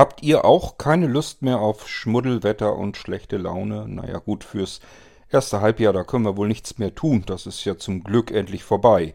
Habt ihr auch keine Lust mehr auf Schmuddelwetter und schlechte Laune? Naja gut, fürs erste Halbjahr, da können wir wohl nichts mehr tun. Das ist ja zum Glück endlich vorbei.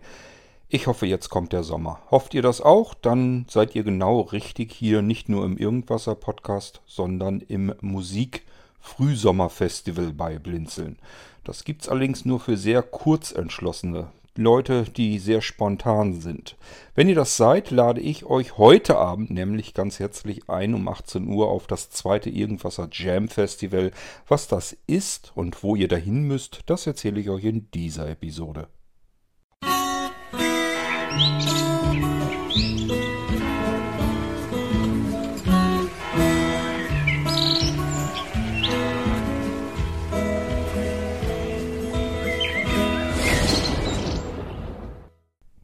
Ich hoffe, jetzt kommt der Sommer. Hofft ihr das auch? Dann seid ihr genau richtig hier, nicht nur im Irgendwasser-Podcast, sondern im Musik-Frühsommerfestival bei Blinzeln. Das gibt's allerdings nur für sehr kurzentschlossene Leute, die sehr spontan sind. Wenn ihr das seid, lade ich euch heute Abend nämlich ganz herzlich ein um 18 Uhr auf das zweite Irgendwasser Jam Festival. Was das ist und wo ihr dahin müsst, das erzähle ich euch in dieser Episode. Musik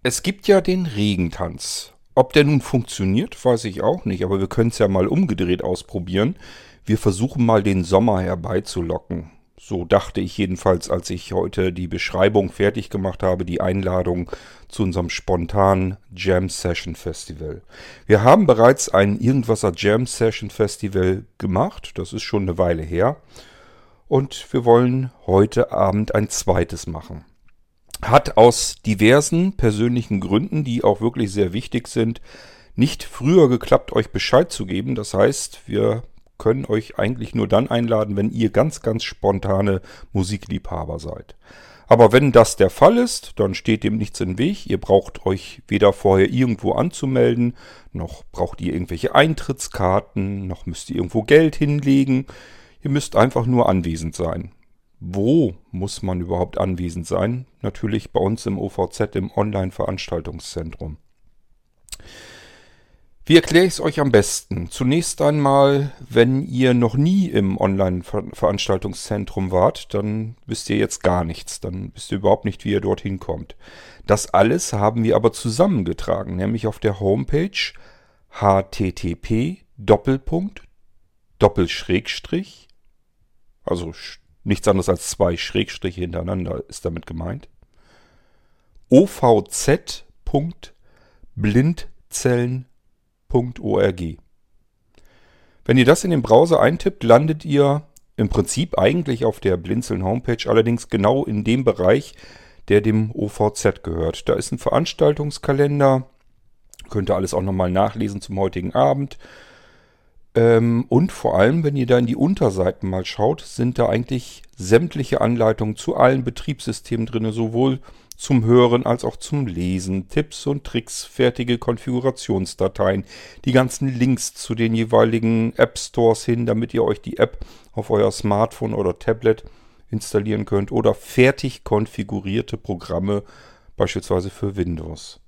Es gibt ja den Regentanz. Ob der nun funktioniert, weiß ich auch nicht, aber wir können es ja mal umgedreht ausprobieren. Wir versuchen mal den Sommer herbeizulocken. So dachte ich jedenfalls, als ich heute die Beschreibung fertig gemacht habe, die Einladung zu unserem spontanen Jam Session Festival. Wir haben bereits ein Irgendwasser Jam Session Festival gemacht, das ist schon eine Weile her. Und wir wollen heute Abend ein zweites machen hat aus diversen persönlichen Gründen, die auch wirklich sehr wichtig sind, nicht früher geklappt, euch Bescheid zu geben. Das heißt, wir können euch eigentlich nur dann einladen, wenn ihr ganz, ganz spontane Musikliebhaber seid. Aber wenn das der Fall ist, dann steht dem nichts im Weg. Ihr braucht euch weder vorher irgendwo anzumelden, noch braucht ihr irgendwelche Eintrittskarten, noch müsst ihr irgendwo Geld hinlegen. Ihr müsst einfach nur anwesend sein. Wo muss man überhaupt anwesend sein? Natürlich bei uns im OVZ, im Online-Veranstaltungszentrum. Wie erkläre ich es euch am besten? Zunächst einmal, wenn ihr noch nie im Online-Veranstaltungszentrum wart, dann wisst ihr jetzt gar nichts. Dann wisst ihr überhaupt nicht, wie ihr dorthin kommt. Das alles haben wir aber zusammengetragen, nämlich auf der Homepage http Doppelpunkt Doppelschrägstrich also Nichts anderes als zwei Schrägstriche hintereinander ist damit gemeint. ovz.blindzellen.org. Wenn ihr das in den Browser eintippt, landet ihr im Prinzip eigentlich auf der Blinzeln Homepage, allerdings genau in dem Bereich, der dem OVZ gehört. Da ist ein Veranstaltungskalender, könnt ihr alles auch nochmal nachlesen zum heutigen Abend. Ähm, und vor allem, wenn ihr da in die Unterseiten mal schaut, sind da eigentlich sämtliche Anleitungen zu allen Betriebssystemen drin, sowohl zum Hören als auch zum Lesen, Tipps und Tricks, fertige Konfigurationsdateien, die ganzen Links zu den jeweiligen App Stores hin, damit ihr euch die App auf euer Smartphone oder Tablet installieren könnt oder fertig konfigurierte Programme, beispielsweise für Windows.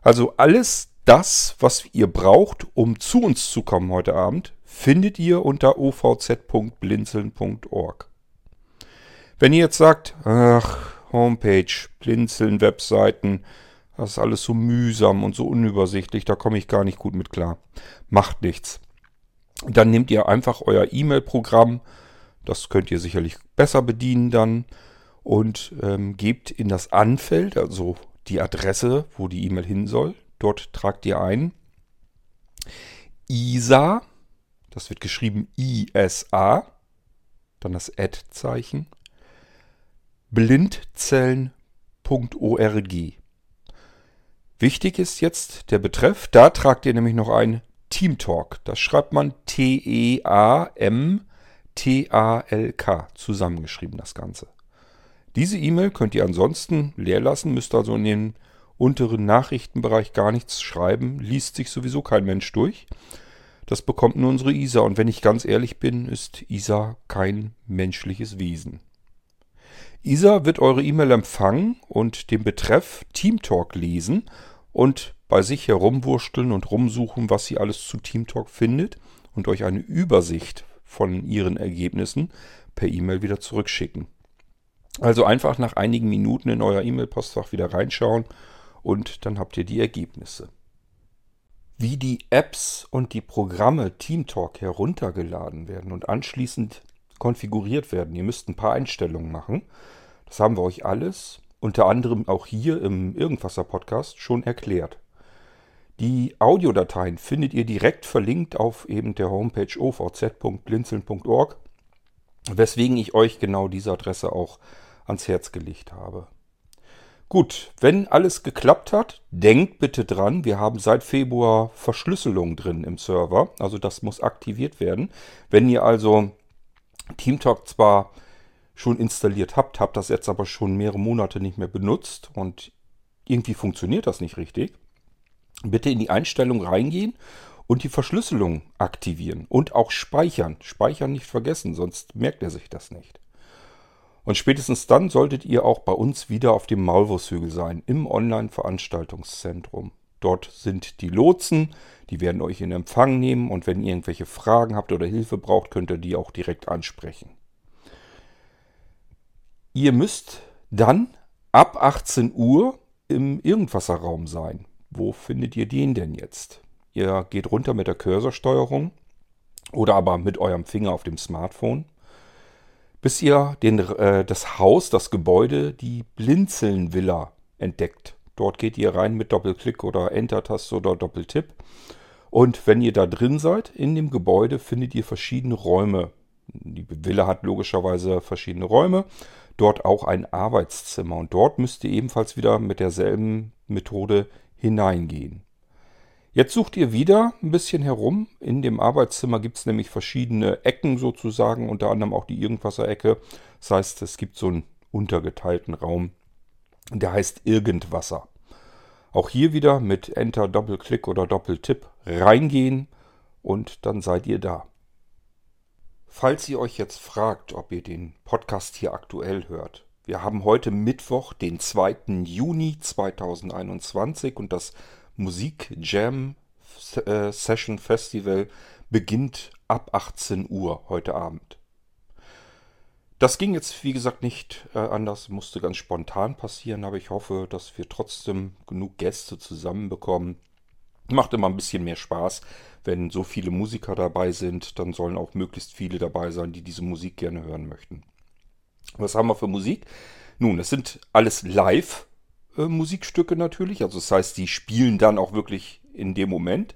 Also alles das, was ihr braucht, um zu uns zu kommen heute Abend, findet ihr unter ovz.blinzeln.org. Wenn ihr jetzt sagt, ach, Homepage, Blinzeln, Webseiten, das ist alles so mühsam und so unübersichtlich, da komme ich gar nicht gut mit klar. Macht nichts. Dann nehmt ihr einfach euer E-Mail-Programm, das könnt ihr sicherlich besser bedienen dann, und ähm, gebt in das Anfeld, also die Adresse, wo die E-Mail hin soll, Dort tragt ihr ein ISA, das wird geschrieben ISA, dann das Add-Zeichen, blindzellen.org. Wichtig ist jetzt der Betreff, da tragt ihr nämlich noch ein Teamtalk. Das schreibt man T-E-A-M-T-A-L-K, zusammengeschrieben das Ganze. Diese E-Mail könnt ihr ansonsten leer lassen, müsst also in den unteren Nachrichtenbereich gar nichts schreiben, liest sich sowieso kein Mensch durch. Das bekommt nur unsere Isa. Und wenn ich ganz ehrlich bin, ist Isa kein menschliches Wesen. Isa wird eure E-Mail empfangen und den Betreff Teamtalk lesen und bei sich herumwursteln und rumsuchen, was sie alles zu Teamtalk findet und euch eine Übersicht von ihren Ergebnissen per E-Mail wieder zurückschicken. Also einfach nach einigen Minuten in euer E-Mail-Postfach wieder reinschauen und dann habt ihr die Ergebnisse. Wie die Apps und die Programme TeamTalk heruntergeladen werden und anschließend konfiguriert werden. Ihr müsst ein paar Einstellungen machen. Das haben wir euch alles, unter anderem auch hier im Irgendwasser Podcast, schon erklärt. Die Audiodateien findet ihr direkt verlinkt auf eben der Homepage ovz.blinzeln.org, weswegen ich euch genau diese Adresse auch ans Herz gelegt habe. Gut, wenn alles geklappt hat, denkt bitte dran, wir haben seit Februar Verschlüsselung drin im Server, also das muss aktiviert werden. Wenn ihr also TeamTalk zwar schon installiert habt, habt das jetzt aber schon mehrere Monate nicht mehr benutzt und irgendwie funktioniert das nicht richtig, bitte in die Einstellung reingehen und die Verschlüsselung aktivieren und auch speichern. Speichern nicht vergessen, sonst merkt er sich das nicht. Und spätestens dann solltet ihr auch bei uns wieder auf dem Maulwurfshügel sein, im Online-Veranstaltungszentrum. Dort sind die Lotsen, die werden euch in Empfang nehmen und wenn ihr irgendwelche Fragen habt oder Hilfe braucht, könnt ihr die auch direkt ansprechen. Ihr müsst dann ab 18 Uhr im Irgendwasserraum sein. Wo findet ihr den denn jetzt? Ihr geht runter mit der Cursorsteuerung oder aber mit eurem Finger auf dem Smartphone, bis ihr den, äh, das Haus, das Gebäude, die Blinzeln-Villa entdeckt. Dort geht ihr rein mit Doppelklick oder Enter-Taste oder Doppeltipp. Und wenn ihr da drin seid, in dem Gebäude, findet ihr verschiedene Räume. Die Villa hat logischerweise verschiedene Räume. Dort auch ein Arbeitszimmer. Und dort müsst ihr ebenfalls wieder mit derselben Methode hineingehen. Jetzt sucht ihr wieder ein bisschen herum. In dem Arbeitszimmer gibt es nämlich verschiedene Ecken sozusagen, unter anderem auch die Irgendwasser-Ecke. Das heißt, es gibt so einen untergeteilten Raum, der heißt Irgendwasser. Auch hier wieder mit Enter, Doppelklick oder Doppeltipp reingehen und dann seid ihr da. Falls ihr euch jetzt fragt, ob ihr den Podcast hier aktuell hört, wir haben heute Mittwoch, den 2. Juni 2021 und das Musik Jam äh, Session Festival beginnt ab 18 Uhr heute Abend. Das ging jetzt, wie gesagt, nicht äh, anders, musste ganz spontan passieren, aber ich hoffe, dass wir trotzdem genug Gäste zusammenbekommen. Macht immer ein bisschen mehr Spaß, wenn so viele Musiker dabei sind, dann sollen auch möglichst viele dabei sein, die diese Musik gerne hören möchten. Was haben wir für Musik? Nun, es sind alles Live-Musikstücke natürlich. Also das heißt, die spielen dann auch wirklich in dem Moment.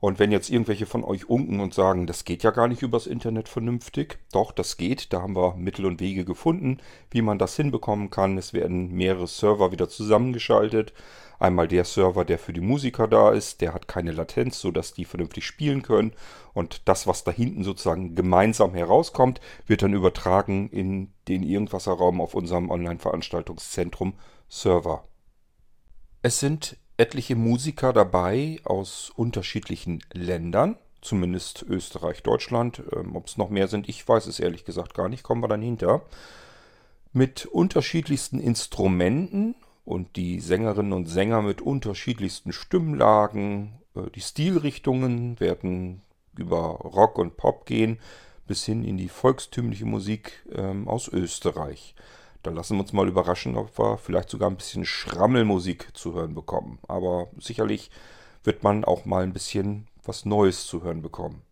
Und wenn jetzt irgendwelche von euch unken und sagen, das geht ja gar nicht übers Internet vernünftig, doch, das geht. Da haben wir Mittel und Wege gefunden, wie man das hinbekommen kann. Es werden mehrere Server wieder zusammengeschaltet. Einmal der Server, der für die Musiker da ist, der hat keine Latenz, sodass die vernünftig spielen können. Und das, was da hinten sozusagen gemeinsam herauskommt, wird dann übertragen in den Irgendwasserraum auf unserem Online-Veranstaltungszentrum Server. Es sind etliche Musiker dabei aus unterschiedlichen Ländern, zumindest Österreich, Deutschland. Ähm, Ob es noch mehr sind, ich weiß es ehrlich gesagt gar nicht, kommen wir dann hinter. Mit unterschiedlichsten Instrumenten und die Sängerinnen und Sänger mit unterschiedlichsten Stimmlagen. Äh, die Stilrichtungen werden über Rock und Pop gehen bis hin in die volkstümliche Musik ähm, aus Österreich. Da lassen wir uns mal überraschen, ob wir vielleicht sogar ein bisschen Schrammelmusik zu hören bekommen. Aber sicherlich wird man auch mal ein bisschen was Neues zu hören bekommen.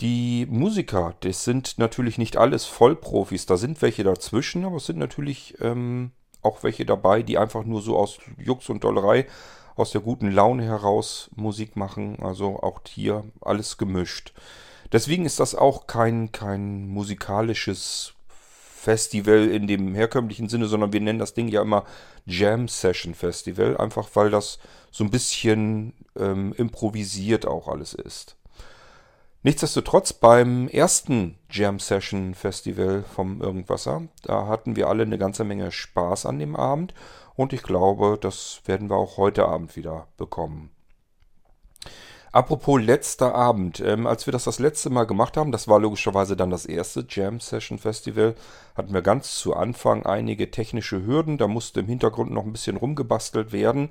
Die Musiker, das sind natürlich nicht alles Vollprofis, da sind welche dazwischen, aber es sind natürlich ähm, auch welche dabei, die einfach nur so aus Jux und Dollerei, aus der guten Laune heraus Musik machen. Also auch hier alles gemischt. Deswegen ist das auch kein, kein musikalisches Festival in dem herkömmlichen Sinne, sondern wir nennen das Ding ja immer Jam Session Festival, einfach weil das so ein bisschen ähm, improvisiert auch alles ist. Nichtsdestotrotz beim ersten Jam Session Festival vom Irgendwasser, da hatten wir alle eine ganze Menge Spaß an dem Abend und ich glaube, das werden wir auch heute Abend wieder bekommen. Apropos letzter Abend, ähm, als wir das das letzte Mal gemacht haben, das war logischerweise dann das erste Jam Session Festival, hatten wir ganz zu Anfang einige technische Hürden, da musste im Hintergrund noch ein bisschen rumgebastelt werden.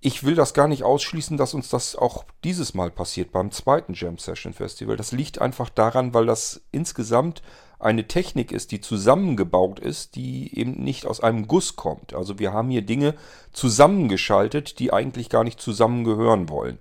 Ich will das gar nicht ausschließen, dass uns das auch dieses Mal passiert beim zweiten Jam Session Festival. Das liegt einfach daran, weil das insgesamt eine Technik ist, die zusammengebaut ist, die eben nicht aus einem Guss kommt. Also wir haben hier Dinge zusammengeschaltet, die eigentlich gar nicht zusammengehören wollen.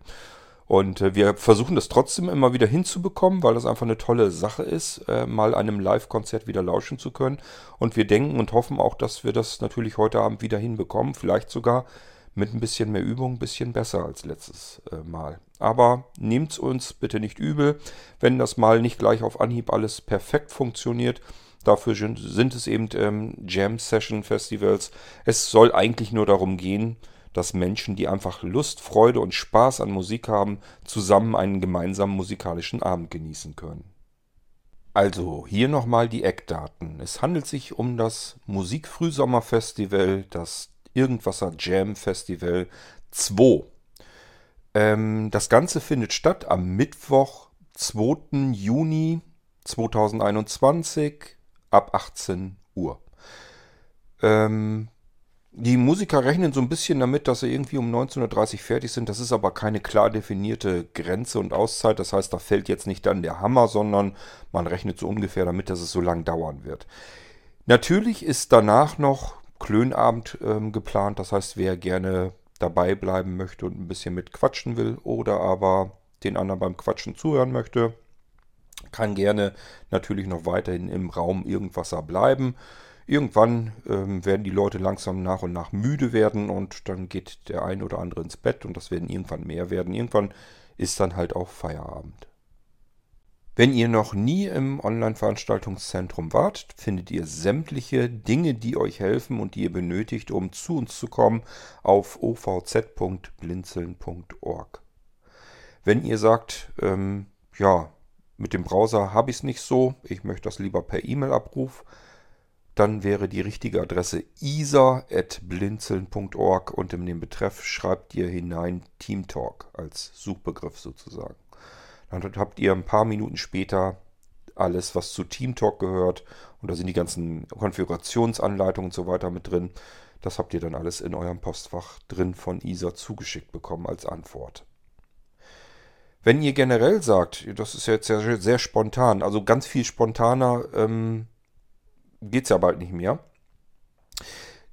Und äh, wir versuchen das trotzdem immer wieder hinzubekommen, weil das einfach eine tolle Sache ist, äh, mal einem Live-Konzert wieder lauschen zu können. Und wir denken und hoffen auch, dass wir das natürlich heute Abend wieder hinbekommen. Vielleicht sogar mit ein bisschen mehr Übung ein bisschen besser als letztes äh, Mal. Aber nehmt es uns bitte nicht übel, wenn das mal nicht gleich auf Anhieb alles perfekt funktioniert. Dafür sind es eben ähm, Jam Session Festivals. Es soll eigentlich nur darum gehen, dass Menschen, die einfach Lust, Freude und Spaß an Musik haben, zusammen einen gemeinsamen musikalischen Abend genießen können. Also, hier nochmal die Eckdaten. Es handelt sich um das Musikfrühsommerfestival, das Irgendwasser Jam Festival 2. Ähm, das Ganze findet statt am Mittwoch, 2. Juni 2021 ab 18 Uhr. Ähm, die Musiker rechnen so ein bisschen damit, dass sie irgendwie um 19.30 Uhr fertig sind. Das ist aber keine klar definierte Grenze und Auszeit. Das heißt, da fällt jetzt nicht dann der Hammer, sondern man rechnet so ungefähr damit, dass es so lang dauern wird. Natürlich ist danach noch Klönabend ähm, geplant. Das heißt, wer gerne dabei bleiben möchte und ein bisschen mit quatschen will oder aber den anderen beim Quatschen zuhören möchte, kann gerne natürlich noch weiterhin im Raum irgendwas bleiben. Irgendwann ähm, werden die Leute langsam nach und nach müde werden und dann geht der ein oder andere ins Bett und das werden irgendwann mehr werden. Irgendwann ist dann halt auch Feierabend. Wenn ihr noch nie im Online-Veranstaltungszentrum wart, findet ihr sämtliche Dinge, die euch helfen und die ihr benötigt, um zu uns zu kommen, auf ovz.blinzeln.org. Wenn ihr sagt, ähm, ja, mit dem Browser habe ich es nicht so, ich möchte das lieber per E-Mail-Abruf, dann wäre die richtige Adresse isa.blinzeln.org und in den Betreff schreibt ihr hinein Teamtalk als Suchbegriff sozusagen. Dann habt ihr ein paar Minuten später alles, was zu TeamTalk gehört. Und da sind die ganzen Konfigurationsanleitungen und so weiter mit drin. Das habt ihr dann alles in eurem Postfach drin von ISA zugeschickt bekommen als Antwort. Wenn ihr generell sagt, das ist jetzt sehr, sehr spontan, also ganz viel spontaner ähm, geht es ja bald nicht mehr.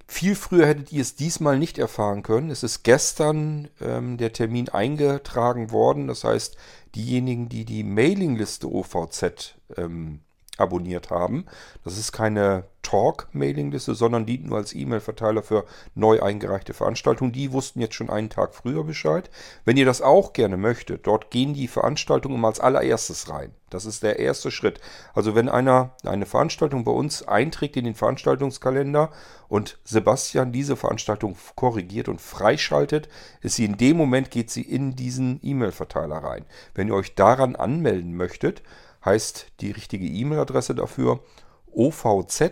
Viel früher hättet ihr es diesmal nicht erfahren können. Es ist gestern ähm, der Termin eingetragen worden. Das heißt, diejenigen, die die Mailingliste OVZ ähm, abonniert haben. Das ist keine Talk-Mailingliste, sondern dient nur als E-Mail-Verteiler für neu eingereichte Veranstaltungen. Die wussten jetzt schon einen Tag früher Bescheid. Wenn ihr das auch gerne möchtet, dort gehen die Veranstaltungen immer als allererstes rein. Das ist der erste Schritt. Also wenn einer eine Veranstaltung bei uns einträgt in den Veranstaltungskalender und Sebastian diese Veranstaltung korrigiert und freischaltet, ist sie in dem Moment geht sie in diesen E-Mail-Verteiler rein. Wenn ihr euch daran anmelden möchtet, heißt die richtige E-Mail-Adresse dafür ovz,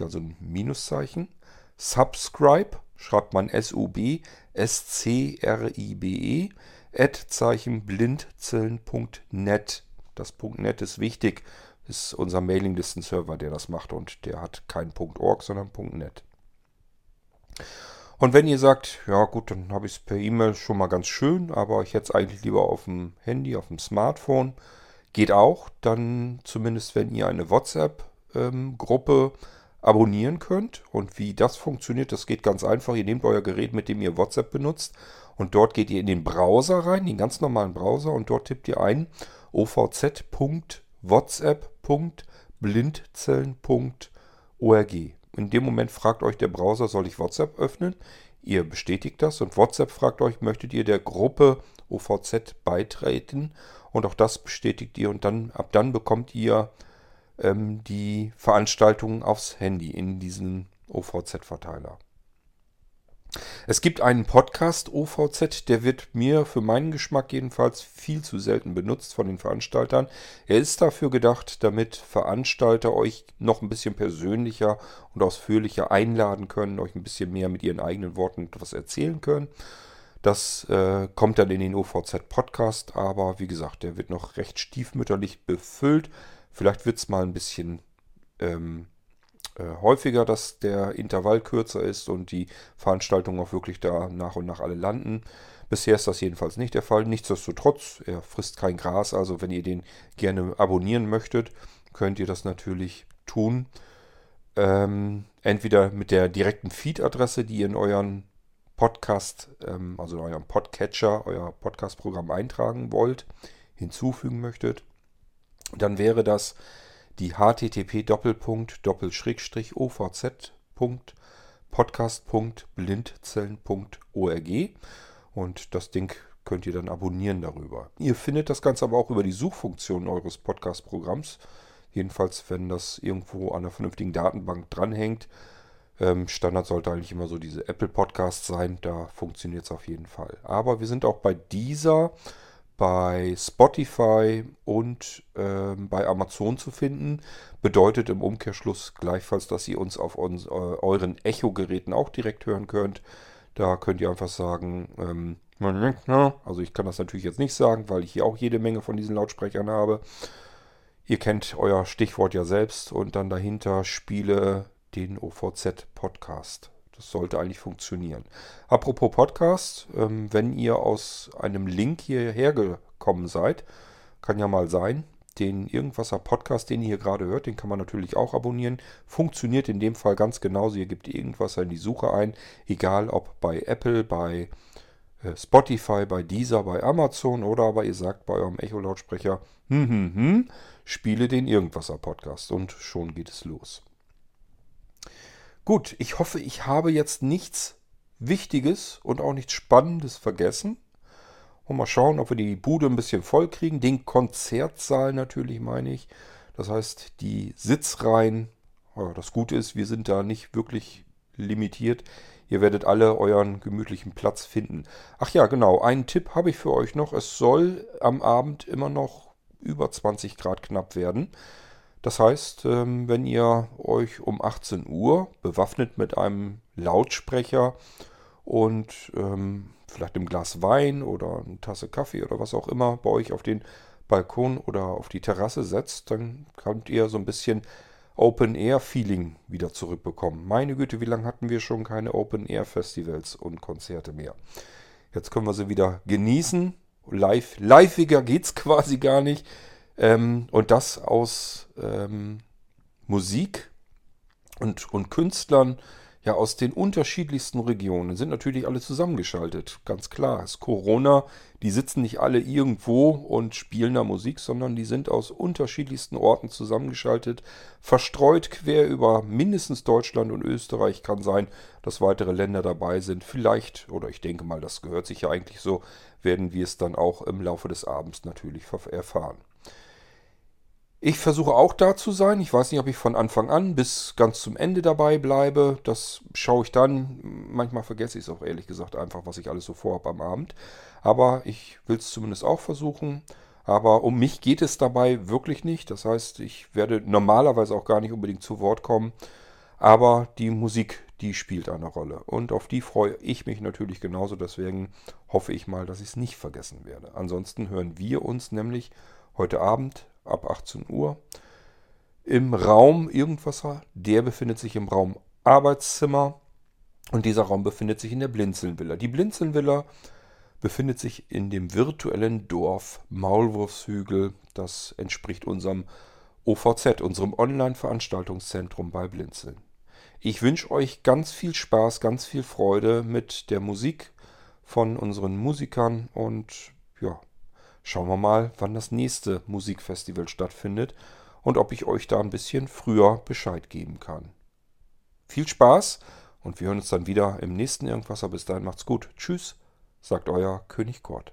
also ein Minuszeichen, subscribe, schreibt man S-U-B, S-C-R-I-B-E, Zeichen blindzellen.net. Das .net ist wichtig, ist unser Mailinglisten-Server, der das macht und der hat kein .org, sondern .net. Und wenn ihr sagt, ja gut, dann habe ich es per E-Mail schon mal ganz schön, aber ich hätte es eigentlich lieber auf dem Handy, auf dem Smartphone, Geht auch, dann zumindest, wenn ihr eine WhatsApp-Gruppe ähm, abonnieren könnt. Und wie das funktioniert, das geht ganz einfach. Ihr nehmt euer Gerät, mit dem ihr WhatsApp benutzt, und dort geht ihr in den Browser rein, den ganz normalen Browser, und dort tippt ihr ein ovz.whatsapp.blindzellen.org. In dem Moment fragt euch der Browser, soll ich WhatsApp öffnen? Ihr bestätigt das und WhatsApp fragt euch, möchtet ihr der Gruppe OVZ beitreten? Und auch das bestätigt ihr und dann ab dann bekommt ihr ähm, die Veranstaltungen aufs Handy in diesen OVZ-Verteiler. Es gibt einen Podcast OVZ, der wird mir für meinen Geschmack jedenfalls viel zu selten benutzt von den Veranstaltern. Er ist dafür gedacht, damit Veranstalter euch noch ein bisschen persönlicher und ausführlicher einladen können, euch ein bisschen mehr mit ihren eigenen Worten etwas erzählen können. Das äh, kommt dann in den OVZ-Podcast, aber wie gesagt, der wird noch recht stiefmütterlich befüllt. Vielleicht wird es mal ein bisschen ähm, äh, häufiger, dass der Intervall kürzer ist und die Veranstaltungen auch wirklich da nach und nach alle landen. Bisher ist das jedenfalls nicht der Fall. Nichtsdestotrotz, er frisst kein Gras, also wenn ihr den gerne abonnieren möchtet, könnt ihr das natürlich tun. Ähm, entweder mit der direkten Feed-Adresse, die ihr in euren Podcast, ähm, also in eurem Podcatcher, euer Podcast-Programm eintragen wollt, hinzufügen möchtet, dann wäre das die http ovz.blinzeln.org podcast.blindzellen.org und das Ding könnt ihr dann abonnieren darüber. Ihr findet das Ganze aber auch über die Suchfunktion eures Podcast-Programms. Jedenfalls, wenn das irgendwo an einer vernünftigen Datenbank dranhängt. Ähm, Standard sollte eigentlich immer so diese Apple Podcast sein. Da funktioniert es auf jeden Fall. Aber wir sind auch bei dieser, bei Spotify und ähm, bei Amazon zu finden. Bedeutet im Umkehrschluss gleichfalls, dass ihr uns auf uns, äh, euren Echo-Geräten auch direkt hören könnt. Da könnt ihr einfach sagen, ähm, also ich kann das natürlich jetzt nicht sagen, weil ich hier auch jede Menge von diesen Lautsprechern habe. Ihr kennt euer Stichwort ja selbst und dann dahinter Spiele den OVZ Podcast. Das sollte eigentlich funktionieren. Apropos Podcast, ähm, wenn ihr aus einem Link hierher gekommen seid, kann ja mal sein, den Irgendwasser Podcast, den ihr hier gerade hört, den kann man natürlich auch abonnieren. Funktioniert in dem Fall ganz genauso. Ihr gebt Irgendwasser in die Suche ein, egal ob bei Apple, bei äh, Spotify, bei Deezer, bei Amazon oder aber ihr sagt bei eurem Echo-Lautsprecher, hm, hm, hm, spiele den Irgendwasser Podcast und schon geht es los. Gut, ich hoffe, ich habe jetzt nichts Wichtiges und auch nichts Spannendes vergessen. Und mal schauen, ob wir die Bude ein bisschen voll kriegen. Den Konzertsaal natürlich, meine ich. Das heißt, die Sitzreihen. Das Gute ist, wir sind da nicht wirklich limitiert. Ihr werdet alle euren gemütlichen Platz finden. Ach ja, genau, einen Tipp habe ich für euch noch. Es soll am Abend immer noch über 20 Grad knapp werden. Das heißt, ähm, wenn ihr euch um 18 Uhr bewaffnet mit einem Lautsprecher und ähm, vielleicht einem Glas Wein oder eine Tasse Kaffee oder was auch immer bei euch auf den Balkon oder auf die Terrasse setzt, dann könnt ihr so ein bisschen Open-Air-Feeling wieder zurückbekommen. Meine Güte, wie lange hatten wir schon keine Open-Air-Festivals und Konzerte mehr? Jetzt können wir sie wieder genießen. Live, liveiger geht es quasi gar nicht. Ähm, und das aus ähm, Musik und, und Künstlern ja aus den unterschiedlichsten Regionen. Sind natürlich alle zusammengeschaltet. Ganz klar. Es ist Corona. Die sitzen nicht alle irgendwo und spielen da Musik, sondern die sind aus unterschiedlichsten Orten zusammengeschaltet. Verstreut quer über mindestens Deutschland und Österreich kann sein, dass weitere Länder dabei sind. Vielleicht, oder ich denke mal, das gehört sich ja eigentlich so, werden wir es dann auch im Laufe des Abends natürlich erfahren. Ich versuche auch da zu sein. Ich weiß nicht, ob ich von Anfang an bis ganz zum Ende dabei bleibe. Das schaue ich dann. Manchmal vergesse ich es auch ehrlich gesagt einfach, was ich alles so vorhabe am Abend. Aber ich will es zumindest auch versuchen. Aber um mich geht es dabei wirklich nicht. Das heißt, ich werde normalerweise auch gar nicht unbedingt zu Wort kommen. Aber die Musik, die spielt eine Rolle. Und auf die freue ich mich natürlich genauso. Deswegen hoffe ich mal, dass ich es nicht vergessen werde. Ansonsten hören wir uns nämlich heute Abend ab 18 Uhr. Im Raum Irgendwasser, der befindet sich im Raum Arbeitszimmer und dieser Raum befindet sich in der Blinzelnvilla. Die Blinzelnvilla befindet sich in dem virtuellen Dorf Maulwurfshügel. Das entspricht unserem OVZ, unserem Online-Veranstaltungszentrum bei Blinzeln. Ich wünsche euch ganz viel Spaß, ganz viel Freude mit der Musik von unseren Musikern und ja, Schauen wir mal, wann das nächste Musikfestival stattfindet und ob ich euch da ein bisschen früher Bescheid geben kann. Viel Spaß und wir hören uns dann wieder im nächsten Irgendwasser. Bis dahin macht's gut. Tschüss, sagt euer König Kurt.